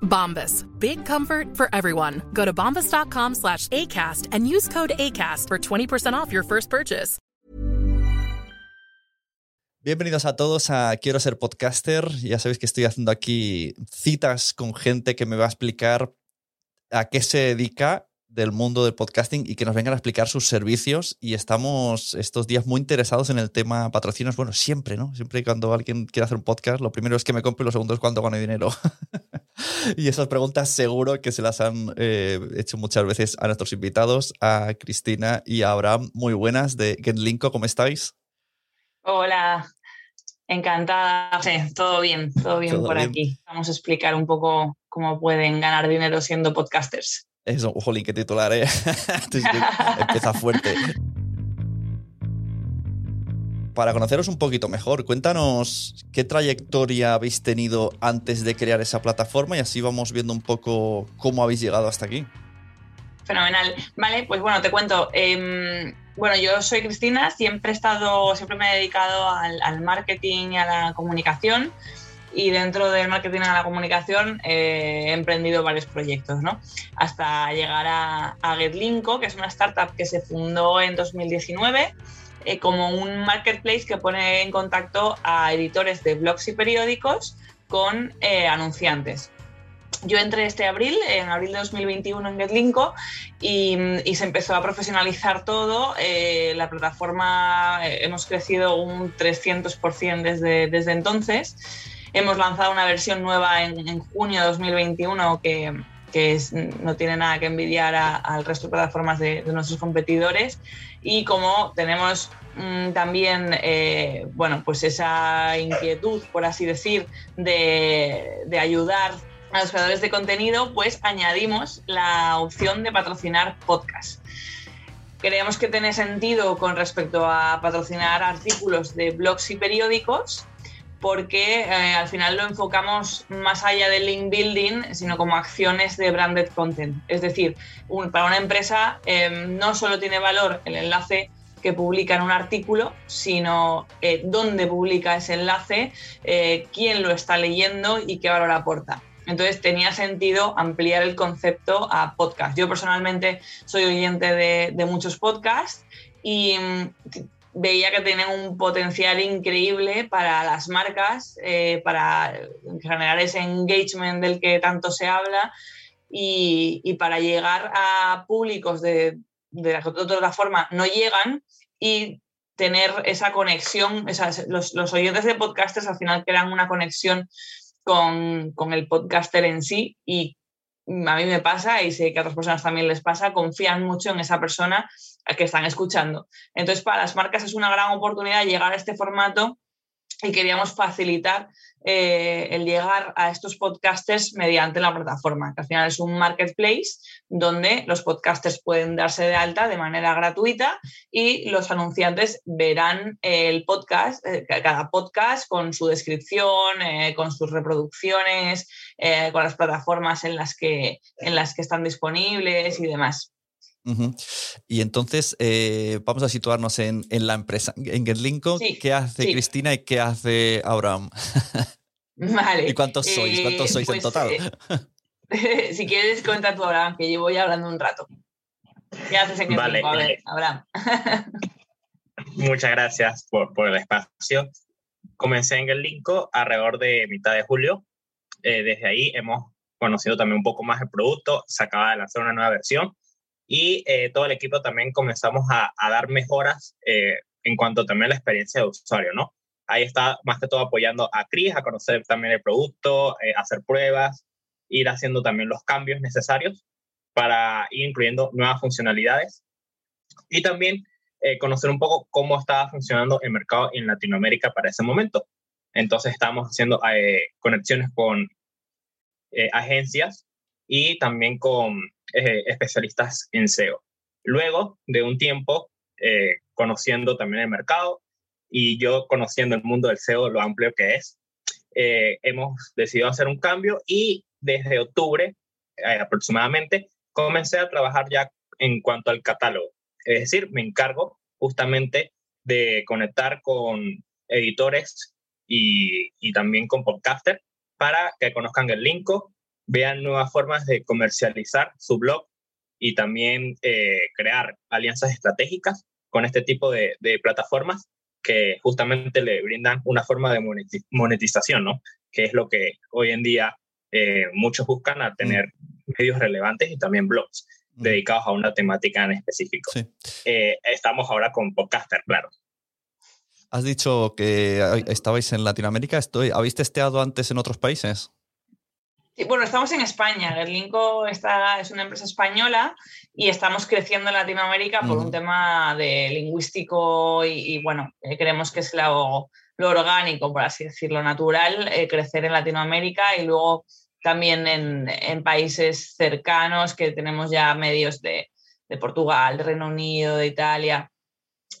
Bombas. Big comfort for everyone. Go to bombas.com slash ACAST and use code ACAST for 20% off your first purchase. Bienvenidos a todos a Quiero ser podcaster. Ya sabéis que estoy haciendo aquí citas con gente que me va a explicar a qué se dedica del mundo del podcasting y que nos vengan a explicar sus servicios. Y estamos estos días muy interesados en el tema patrocinios. Bueno, siempre, ¿no? Siempre cuando alguien quiere hacer un podcast, lo primero es que me compre y lo segundo es cuánto gano dinero. y esas preguntas seguro que se las han eh, hecho muchas veces a nuestros invitados, a Cristina y a Abraham. Muy buenas de Genlinko, ¿cómo estáis? Hola, encantada. Sí, todo bien, todo bien Todo por bien. aquí. Vamos a explicar un poco cómo pueden ganar dinero siendo podcasters. Eso, jolín, qué titular, ¿eh? Empieza fuerte. Para conoceros un poquito mejor, cuéntanos qué trayectoria habéis tenido antes de crear esa plataforma y así vamos viendo un poco cómo habéis llegado hasta aquí. Fenomenal. Vale, pues bueno, te cuento. Em, bueno, yo soy Cristina, siempre he estado, siempre me he dedicado al, al marketing y a la comunicación. Y dentro del marketing a la comunicación eh, he emprendido varios proyectos, ¿no? Hasta llegar a, a GetLinko, que es una startup que se fundó en 2019 eh, como un marketplace que pone en contacto a editores de blogs y periódicos con eh, anunciantes. Yo entré este abril, en abril de 2021 en GetLinko y, y se empezó a profesionalizar todo. Eh, la plataforma eh, hemos crecido un 300% desde, desde entonces. Hemos lanzado una versión nueva en, junio de 2021 que, no tiene nada que envidiar al resto de plataformas de, nuestros competidores. Y como tenemos mm, también, eh, bueno, pues esa inquietud, por así decir, de, de ayudar a los creadores de contenido, pues añadimos la opción de patrocinar podcast. Creemos que tiene sentido con respecto a patrocinar artículos de blogs y periódicos, porque eh, al final lo enfocamos más allá del link building, sino como acciones de branded content. Es decir, para una empresa eh, no solo tiene valor el enlace que publica en un artículo, sino eh, dónde publica ese enlace, eh, quién lo está leyendo y qué valor aporta. Entonces tenía sentido ampliar el concepto a podcast. Yo personalmente soy oyente de, de muchos podcasts y mm, veía que tenían un potencial increíble para las marcas, eh, para generar ese engagement del que tanto se habla y, y para llegar a públicos de, de la que de otra forma no llegan y tener esa conexión, esas- los, los oyentes de podcasters al final crean una conexión con, con el podcaster en sí y a mí me pasa y sé que a otras personas también les pasa, confían mucho en esa persona que están escuchando. Entonces, para las marcas es una gran oportunidad llegar a este formato y queríamos facilitar eh, el llegar a estos podcasters mediante la plataforma, que al final es un marketplace donde los podcasters pueden darse de alta de manera gratuita y los anunciantes verán el podcast, eh, cada podcast con su descripción, eh, con sus reproducciones, con las plataformas en las, que, en las que están disponibles y demás. Y entonces eh, vamos a situarnos en, la empresa, en GetLinko. ¿Qué hace Cristina y qué hace Abraham? Vale. ¿Y cuántos sois? ¿Cuántos sois en pues, total? si quieres, cuenta tú, Abraham, que llevo ya hablando un rato. ¿Qué haces en vale. A ver, Abraham. Muchas gracias por, el espacio. Comencé en el Linko alrededor de mitad de julio. Eh, desde ahí hemos conocido también un poco más el producto. Se acaba de lanzar una nueva versión y eh, todo el equipo también comenzamos a, dar mejoras eh, en cuanto también a la experiencia de usuario, ¿no? Ahí está más que todo apoyando a Chris a conocer también el producto, hacer pruebas, ir haciendo también los cambios necesarios para ir incluyendo nuevas funcionalidades y también eh, conocer un poco cómo estaba funcionando el mercado en Latinoamérica para ese momento. Entonces estábamos haciendo eh, conexiones con eh, agencias y también con especialistas en SEO. Luego de un tiempo conociendo también el mercado y yo conociendo el mundo del SEO, lo amplio que es, hemos decidido hacer un cambio y desde octubre aproximadamente comencé a trabajar ya en cuanto al catálogo. Es decir, me encargo justamente de conectar con editores y, también con podcasters para que conozcan el Linko, vean nuevas formas de comercializar su blog y también eh, crear alianzas estratégicas con este tipo de, plataformas que justamente le brindan una forma de monetización, ¿no? Que es lo que hoy en día eh, muchos buscan a tener medios relevantes y también blogs dedicados a una temática en específico. Eh, estamos ahora con Podcaster, claro. Has dicho que estabais en Latinoamérica. Estoy, ¿Habéis testeado antes en otros países? Bueno, estamos en España. Gerlinko está, es una empresa española y estamos creciendo en Latinoamérica por un tema de lingüístico y, bueno, eh, creemos que es lo, lo, orgánico, por así decirlo, natural, crecer en Latinoamérica y luego también en, países cercanos que tenemos ya medios de, Portugal, de Reino Unido, de Italia,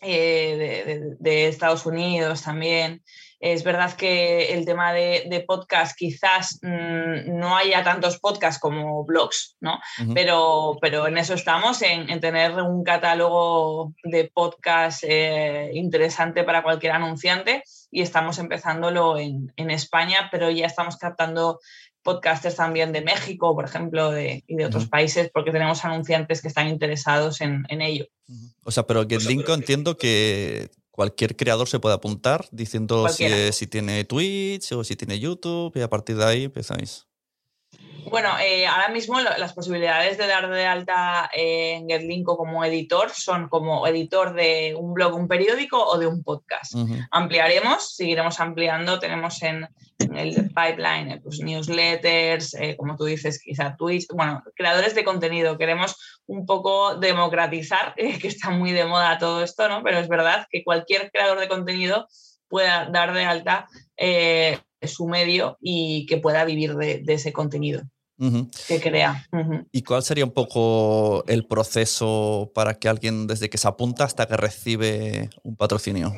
eh, de, Estados Unidos también. Es verdad que el tema de, podcast quizás mm, no haya tantos podcasts como blogs, ¿no? pero, pero en eso estamos, en, tener un catálogo de podcast eh, interesante para cualquier anunciante y estamos empezándolo en, en España, pero ya estamos captando podcasters también de México, por ejemplo, de, y de otros países, porque tenemos anunciantes que están interesados en, ello. O sea, pero GetLinko entiendo que cualquier creador se puede apuntar diciendo si, si, tiene Twitch o si tiene YouTube y a partir de ahí empezáis. Bueno, eh, ahora mismo las posibilidades de dar de alta en GetLinko como editor son como editor de un blog, un periódico o de un podcast. Ampliaremos, seguiremos ampliando. Tenemos en, el pipeline eh, pues, newsletters, eh, como tú dices, quizá Twitch. Bueno, creadores de contenido. Queremos un poco democratizar, que está muy de moda todo esto, ¿no? Pero es verdad que cualquier creador de contenido pueda dar de alta su medio y que pueda vivir de ese contenido que crea. ¿Y cuál sería un poco el proceso para que alguien desde que se apunta hasta que recibe un patrocinio?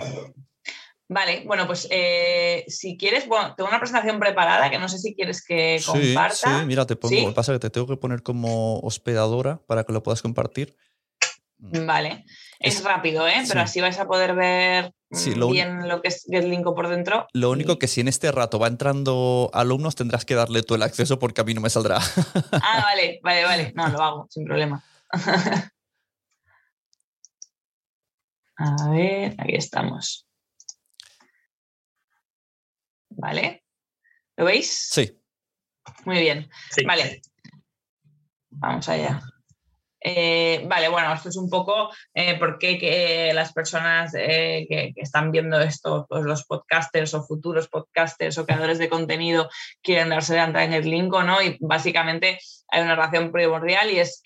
Vale, bueno, pues eh, si quieres, bueno, tengo una presentación preparada que no sé si quieres que comparta. Sí, mira, te pongo, lo que pasa es que te tengo que poner como hospedadora para que lo puedas compartir. Vale. Es, rápido, ¿eh? Pero así vais a poder ver bien lo que es GetLinko por dentro. Lo único que si en este rato va entrando alumnos tendrás que darle tú el acceso porque a mí no me saldrá. Ah, vale, vale, vale. No, lo hago, sin problema. A ver, aquí estamos. ¿Vale? ¿Lo veis? Sí. Muy bien. Vale. Vamos allá. Eh, vale, bueno, esto es un poco eh, por qué que las personas eh, que, están viendo esto, pues los podcasters o futuros podcasters o creadores de contenido quieren darse de alta en el link no. Y básicamente hay una relación primordial y es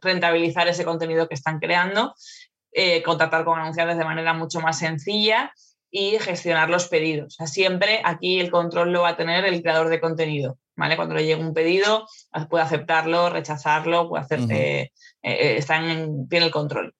rentabilizar ese contenido que están creando, contactar con anunciantes de manera mucho más sencilla y gestionar los pedidos. siempre aquí el control lo va a tener el creador de contenido. ¿vale? Cuando le llega un pedido, puede aceptarlo, rechazarlo, puede hacer, eh, está en, tiene el control.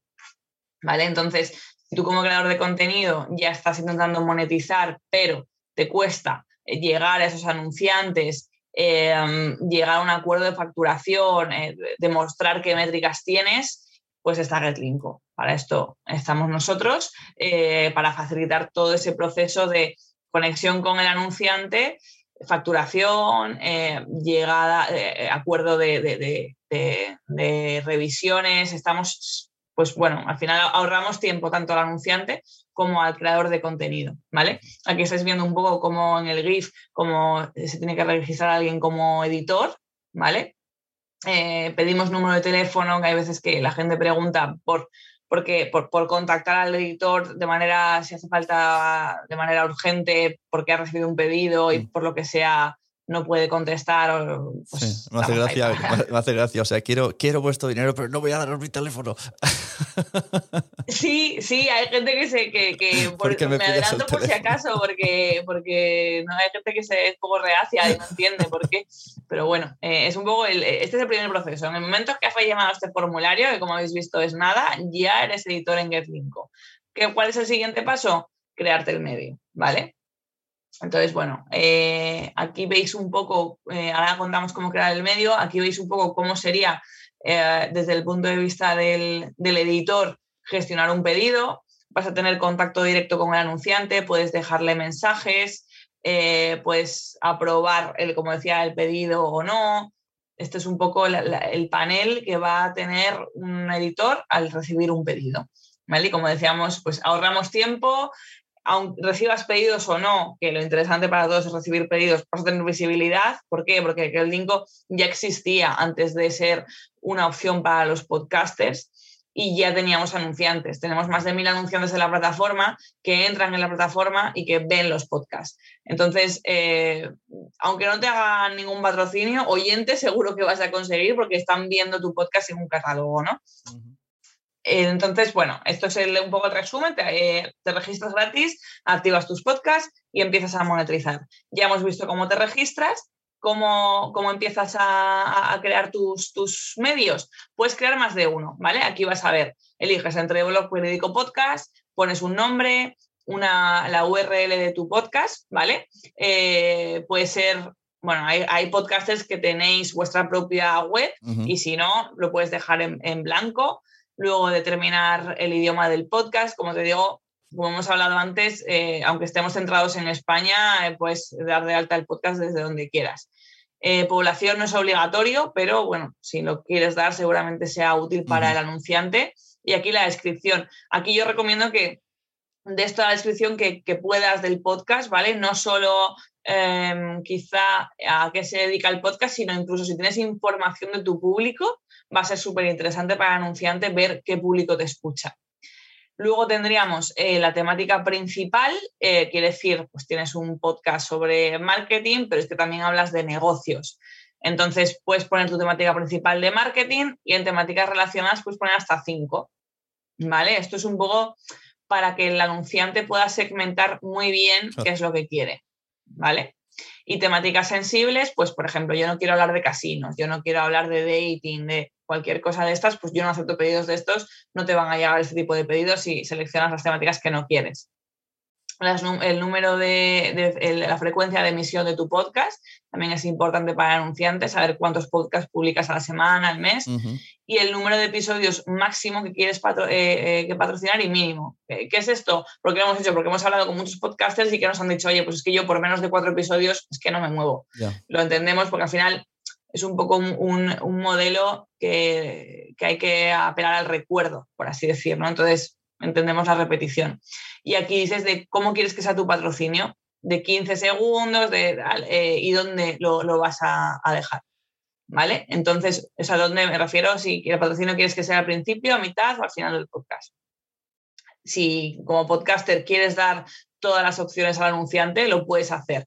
¿vale? Entonces, si tú como creador de contenido ya estás intentando monetizar, pero te cuesta eh, llegar a esos anunciantes, llegar a un acuerdo de facturación, demostrar qué métricas tienes, pues está GetLinko. Para esto estamos nosotros, eh, para facilitar todo ese proceso de conexión con el anunciante, facturación, eh, llegada, eh, acuerdo de, de, revisiones. Estamos, pues bueno, al final ahorramos tiempo tanto al anunciante como al creador de contenido, ¿vale? Aquí estáis viendo un poco como en el GIF, cómo se tiene que registrar a alguien como editor, ¿vale? Eh, pedimos número de teléfono, que hay veces que la gente pregunta por, porque, por, por, contactar al editor de manera, si hace falta, de manera urgente, porque ha recibido un pedido y mm. por lo que sea no puede contestar. Pues, me, hace gracia, me, hace gracia. O sea, quiero, quiero vuestro dinero, pero no voy a daros mi teléfono. Sí, sí, hay gente que se. Que, que me, adelanto por si acaso, porque, porque no, hay gente que se es poco reacia y no entiende por qué. Pero bueno, eh, es un poco. El, este es el primer proceso. En el momento que has llamado a este formulario, que como habéis visto es nada, ya eres editor en GetLinko. ¿Cuál es el siguiente paso? Crearte el medio, ¿vale? Entonces, bueno, eh, aquí veis un poco, eh, ahora contamos cómo crear el medio, aquí veis un poco cómo sería eh, desde el punto de vista del, editor gestionar un pedido. Vas a tener contacto directo con el anunciante, puedes dejarle mensajes, puedes aprobar, el, como decía, el pedido o no. Este es un poco el panel que va a tener un editor al recibir un pedido. ¿Vale? Y como decíamos, pues ahorramos tiempo, aunque recibas pedidos o no, que lo interesante para todos es recibir pedidos, vas a tener visibilidad. ¿Por qué? Porque el Linko ya existía antes de ser una opción para los podcasters y ya teníamos anunciantes. Tenemos más de mil anunciantes en la plataforma que entran en la plataforma y que ven los podcasts. Entonces, eh, aunque no te hagan ningún patrocinio, oyente seguro que vas a conseguir porque están viendo tu podcast en un catálogo, ¿no? Entonces, bueno, esto es un poco el resumen. Te, registras gratis, activas tus podcasts y empiezas a monetizar. Ya hemos visto cómo te registras, cómo, cómo empiezas a, crear tus, tus, medios. Puedes crear más de uno, ¿vale? Aquí vas a ver, eliges entre blog, periódico, podcast, pones un nombre, una, la URL de tu podcast, ¿vale? Eh, puede ser bueno, hay, podcasters que tenéis vuestra propia web y si no, lo puedes dejar en, en, blanco luego determinar el idioma del podcast, como te digo, como hemos hablado antes, eh, aunque estemos centrados en España, eh, puedes dar de alta el podcast desde donde quieras. Eh, población no es obligatorio, pero bueno, si lo quieres dar seguramente sea útil para el anunciante. Y aquí la descripción. Aquí yo recomiendo que de esta descripción que, que, puedas del podcast, ¿vale? No solo em, quizá a qué se dedica el podcast, sino incluso si tienes información de tu público, va a ser súper interesante para el anunciante ver qué público te escucha. Luego tendríamos eh, la temática principal, eh, quiere decir, pues tienes un podcast sobre marketing, pero es que también hablas de negocios. Entonces puedes poner tu temática principal de marketing y en temáticas relacionadas puedes poner hasta cinco. ¿Vale? Esto es un poco para que el anunciante pueda segmentar muy bien qué es lo que quiere. ¿Vale? Y temáticas sensibles, pues por ejemplo, yo no quiero hablar de casinos, yo no quiero hablar de dating, de cualquier cosa de estas, pues yo no acepto pedidos de estos, no te van a llegar este tipo de pedidos si seleccionas las temáticas que no quieres el número de, la frecuencia de emisión de tu podcast, también es importante para anunciantes, saber cuántos podcasts publicas a la semana, al mes, y el número de episodios máximo que quieres eh, eh, que patrocinar y mínimo. ¿Qué es esto? Porque lo hemos hecho, porque hemos hablado con muchos podcasters y que nos han dicho, oye, pues es que yo por menos de cuatro episodios es que no me muevo. Lo entendemos porque al final es un poco un, modelo que, que, hay que apelar al recuerdo, por así decirlo. Entonces, entendemos la repetición. Y aquí dices de cómo quieres que sea tu patrocinio, de 15 segundos de, eh, y dónde lo, vas a, dejar. ¿Vale? Entonces, ¿es a dónde me refiero? Si el patrocinio quieres que sea al principio, a mitad o al final del podcast. Si como podcaster quieres dar todas las opciones al anunciante, lo puedes hacer.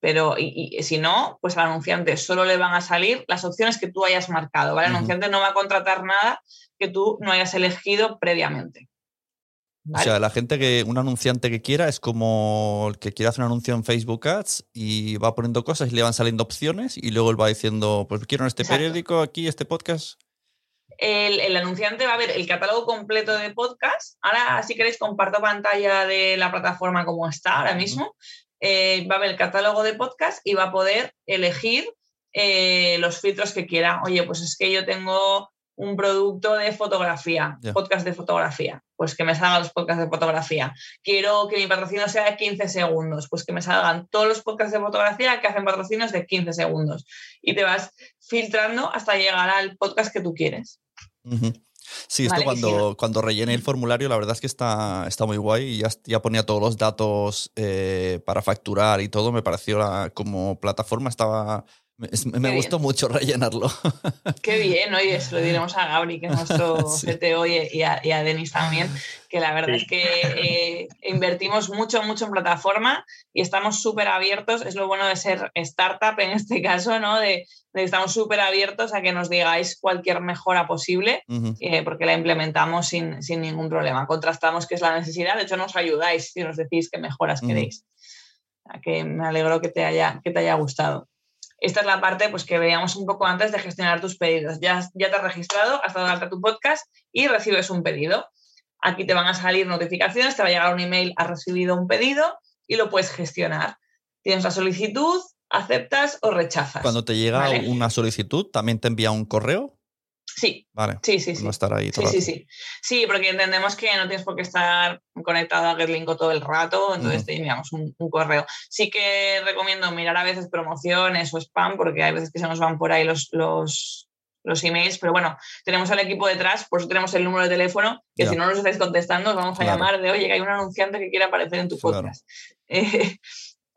Pero y, si no, pues al anunciante solo le van a salir las opciones que tú hayas marcado. ¿vale? El anunciante no va a contratar nada que tú no hayas elegido previamente. O sea, la gente que, un anunciante que quiera es como el que quiere hacer un anuncio en Facebook Ads y va poniendo cosas y le van saliendo opciones y luego él va diciendo, pues quiero en este periódico, aquí, este podcast. El, anunciante va a ver el catálogo completo de podcast. Ahora, si queréis, comparto pantalla de la plataforma como está ahora mismo. Eh, va a ver el catálogo de podcast y va a poder elegir eh, los filtros que quiera. Oye, pues es que yo tengo un producto de fotografía, Ya. podcast de fotografía, pues que me salgan los podcasts de fotografía. Quiero que mi patrocinio sea de 15 segundos, pues que me salgan todos los podcasts de fotografía que hacen patrocinios de 15 segundos. Y te vas filtrando hasta llegar al podcast que tú quieres. Sí, esto Vale, cuando, cuando rellené el formulario, la verdad es que está, está muy guay y ya, ya ponía todos los datos eh, para facturar y todo. Me pareció la, como plataforma estaba. Me, es- me bien. gustó mucho rellenarlo. Qué bien, oye, se lo diremos a Gabri, que es nuestro Sí. CTO, y y a, y a Denis también, que la verdad Sí. es que eh, invertimos mucho, mucho en plataforma y estamos súper abiertos. Es lo bueno de ser startup en este caso, ¿no? De, de estamos súper abiertos a que nos digáis cualquier mejora posible. Eh, porque la implementamos sin, sin ningún problema. Contrastamos qué es la necesidad, de hecho nos ayudáis si nos decís qué mejoras queréis. O sea, que me alegro que te haya, que te haya gustado. Esta es la parte pues, que veíamos un poco antes de gestionar tus pedidos. Ya, ya te has registrado, has dado alta tu podcast y recibes un pedido. Aquí te van a salir notificaciones, te va a llegar un email, has recibido un pedido y lo puedes gestionar. Tienes la solicitud, aceptas o rechazas. Cuando te llega Vale. una solicitud, también te envía un correo. Sí, Vale. sí, sí, sí. No estar ahí todo Sí, sí, sí. Sí, porque entendemos que no tienes por qué estar conectado a GetLinko todo el rato, entonces Ujú. te enviamos un, un correo. Sí que recomiendo mirar a veces promociones o spam, porque hay veces que se nos van por ahí los, los, los emails, pero bueno, tenemos al equipo detrás, por eso tenemos el número de teléfono, que si no nos estáis contestando, os vamos a Claro. llamar de, oye, que hay un anunciante que quiere aparecer en tu Claro. podcast. Eh,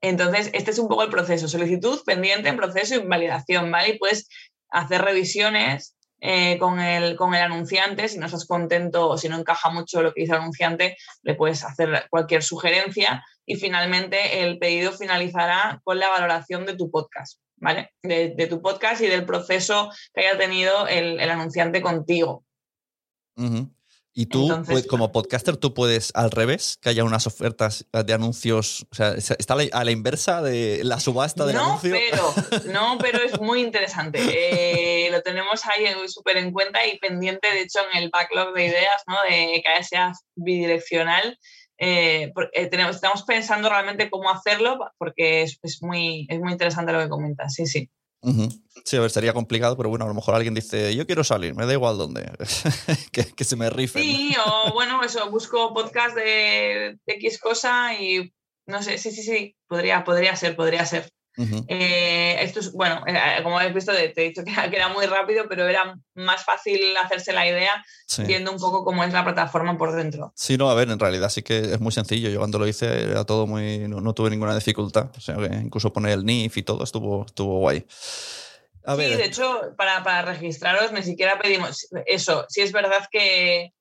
entonces, este es un poco el proceso. Solicitud, pendiente, en proceso y validación, ¿vale? Y puedes hacer revisiones eh, con, el, con el anunciante. Si no estás contento o si no encaja mucho lo que dice el anunciante, le puedes hacer cualquier sugerencia y finalmente el pedido finalizará con la valoración de tu podcast, ¿vale? De, tu podcast y del proceso que haya tenido el, el anunciante contigo. Y tú, Entonces, pues, como podcaster, tú puedes al revés, que haya unas ofertas de anuncios. O sea, está a la- inversa de la subasta del no, anuncio. pero, no, pero es muy interesante. Eh, lo tenemos ahí súper en cuenta y pendiente, de hecho, en el backlog de ideas, ¿no? De que sea bidireccional. Eh, eh, tenemos, estamos pensando realmente cómo hacerlo porque es, es muy, es muy interesante lo que comentas. Sí, sí. Ujú. Sí, a ver, sería complicado, pero bueno, a lo mejor alguien dice, yo quiero salir, me da igual dónde, que, que se me rifen. Sí, o bueno, eso, busco podcast de, de X cosa y no sé, sí, sí, sí, podría, podría ser, podría ser. Eh, esto es, bueno, eh, como habéis visto, te he dicho que era, que era muy rápido, pero era más fácil hacerse la idea Sí. viendo un poco cómo es la plataforma por dentro. Sí, no, a ver, en realidad sí que es muy sencillo. Yo cuando lo hice era todo muy. No, no tuve ninguna dificultad. O sea, que incluso poner el NIF y todo estuvo, estuvo guay. A sí, ver, de hecho, para, para registraros ni siquiera pedimos eso. Sí es verdad que,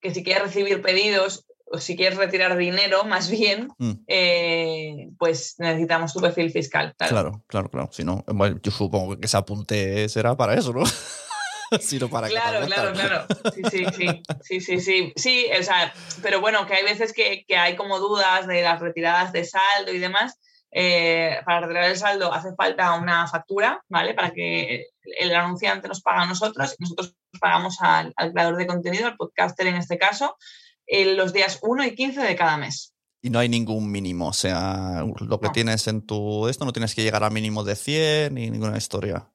que si quieres recibir pedidos o si quieres retirar dinero, más bien, Mm. eh, pues necesitamos tu perfil fiscal. Claro. claro, claro, claro. Si no, bueno, yo supongo que ese apunte será para eso, ¿no? si no para que Claro, te claro, claro. Sí, sí, sí. Sí, sí, sí. Sí, o sea, pero bueno, que hay veces que, que hay como dudas de las retiradas de saldo y demás. Eh, para retirar el saldo hace falta una factura, ¿vale? Para que el anunciante nos paga a nosotros y nosotros pagamos al, al creador de contenido, al podcaster en este caso, en los días 1 y 15 de cada mes. Y no hay ningún mínimo. O sea, lo que No. tienes en tu. Esto no tienes que llegar a mínimo de 100 ni ninguna historia.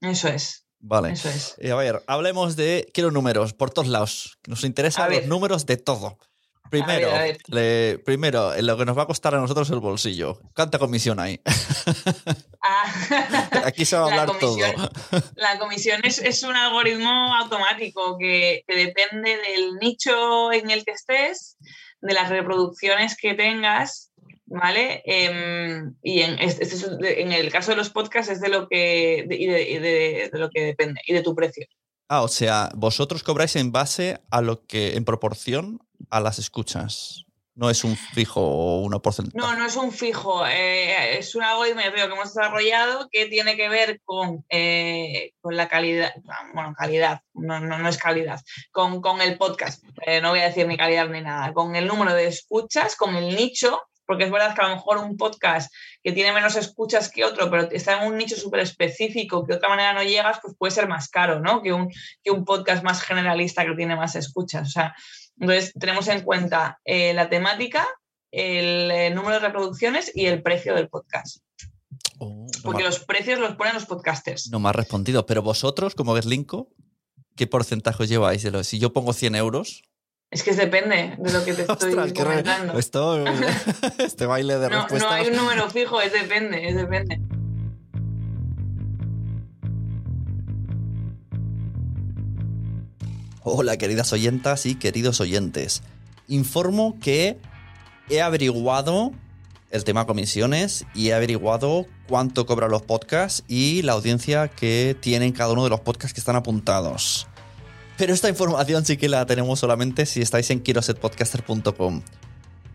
Eso es, Vale. eso es. Eh, a ver, hablemos de. Quiero números por todos lados. Nos interesan los números de todo. Primero, a ver. le- primero, en lo que nos va a costar a nosotros el bolsillo. ¿Cuánta comisión hay? Ah, Aquí se va a La hablar todo. La comisión es, es un algoritmo automático que, que depende del nicho en el que estés, de las reproducciones que tengas, ¿vale? Em, y en, este- este en el caso de los podcasts es de lo que, de- de lo que depende y de tu precio. Ah, o sea, vosotros cobráis en base a lo que, en proporción a las escuchas. No es un fijo o una porcentaje. No, no es un fijo, eh, es un algoritmo que hemos desarrollado que tiene que ver con, eh, con la calidad, bueno, calidad, no, no, no es calidad, con, con el podcast, eh, no voy a decir ni calidad ni nada, con el número de escuchas, con el nicho, porque es verdad que a lo mejor un podcast que tiene menos escuchas que otro, pero está en un nicho súper específico que de otra manera no llegas, pues puede ser más caro, ¿no? Que un, que un podcast más generalista que tiene más escuchas. O sea, entonces tenemos en cuenta eh, la temática, el eh, número de reproducciones y el precio del podcast. Oh, Porque los precios los ponen los podcasters. no me has respondido. Pero vosotros, como Getlinko, ¿Qué porcentaje lleváis de lo? Si yo pongo 100 euros. Es que depende de lo que te estoy Ostras, comentando. esto, este baile de No, respuestas. no hay un número fijo, es depende, es depende. Hola, queridas oyentas y queridos oyentes. Informo que he averiguado el tema comisiones y he averiguado cuánto cobran los podcasts y la audiencia que tienen cada uno de los podcasts que están apuntados. Pero esta información sí que la tenemos solamente si estáis en quirosetpodcaster.com.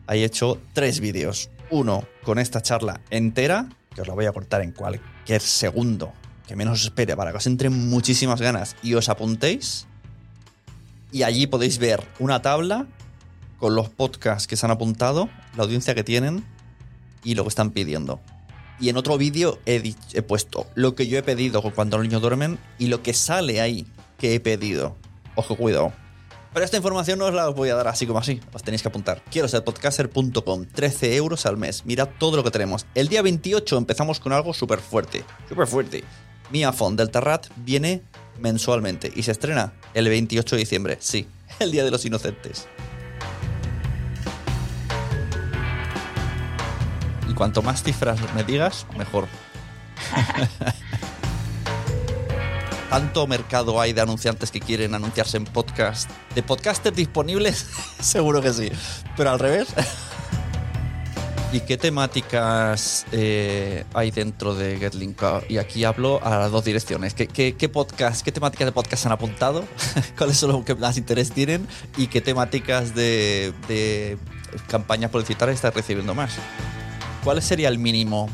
He hecho tres vídeos. Uno con esta charla entera, que os la voy a cortar en cualquier segundo, que menos os espere para que os entren muchísimas ganas y os apuntéis y allí podéis ver una tabla con los podcasts que se han apuntado, la audiencia que tienen y lo que están pidiendo. Y en otro vídeo he, he puesto lo que yo he pedido cuando los niños duermen y lo que sale ahí que he pedido. Ojo, cuidado. Pero esta información no os la voy a dar así como así. Os tenéis que apuntar. Quiero ser podcaster.com. 13 euros al mes. Mirad todo lo que tenemos. El día 28 empezamos con algo súper fuerte. Súper fuerte. Mia Font del Terrat viene mensualmente y se estrena el 28 de diciembre. Sí, el Día de los Inocentes. Y cuanto más cifras me digas, mejor. Tanto mercado hay de anunciantes que quieren anunciarse en podcast. ¿De podcasters disponibles? Seguro que sí. Pero al revés. ¿Y qué temáticas eh, hay dentro de GetLink? Y aquí hablo a las dos direcciones. ¿Qué, qué, qué podcast, qué temáticas de podcast han apuntado? ¿Cuáles son los que más interés tienen? ¿Y qué temáticas de, de campañas publicitarias estáis recibiendo más? ¿Cuál sería el mínimo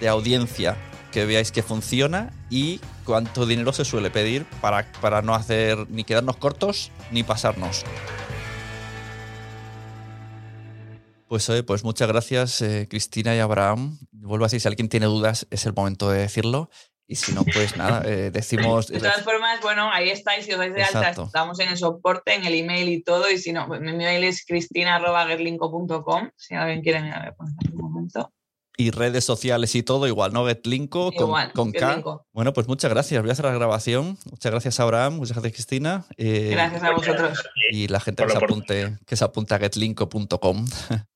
de audiencia que veáis que funciona y cuánto dinero se suele pedir para, para no hacer ni quedarnos cortos ni pasarnos? Pues, oye, pues muchas gracias, eh, Cristina y Abraham. Vuelvo a decir, si alguien tiene dudas, es el momento de decirlo. Y si no, pues nada, eh, decimos. De todas formas, bueno, ahí estáis, si os dais de alta, estamos en el soporte, en el email y todo, y si no, mi email es cristina.gerlinco.com, si alguien quiere mirar, pues, en algún momento. Y redes sociales y todo, igual, ¿no? Getlinko con, Igual, con K. Getlinko. Bueno, pues muchas gracias. Voy a hacer la grabación. Muchas gracias, Abraham. Muchas gracias, Cristina. Eh, Gracias a vosotros. Y la gente que se apunte, que se apunte a getlinko.com.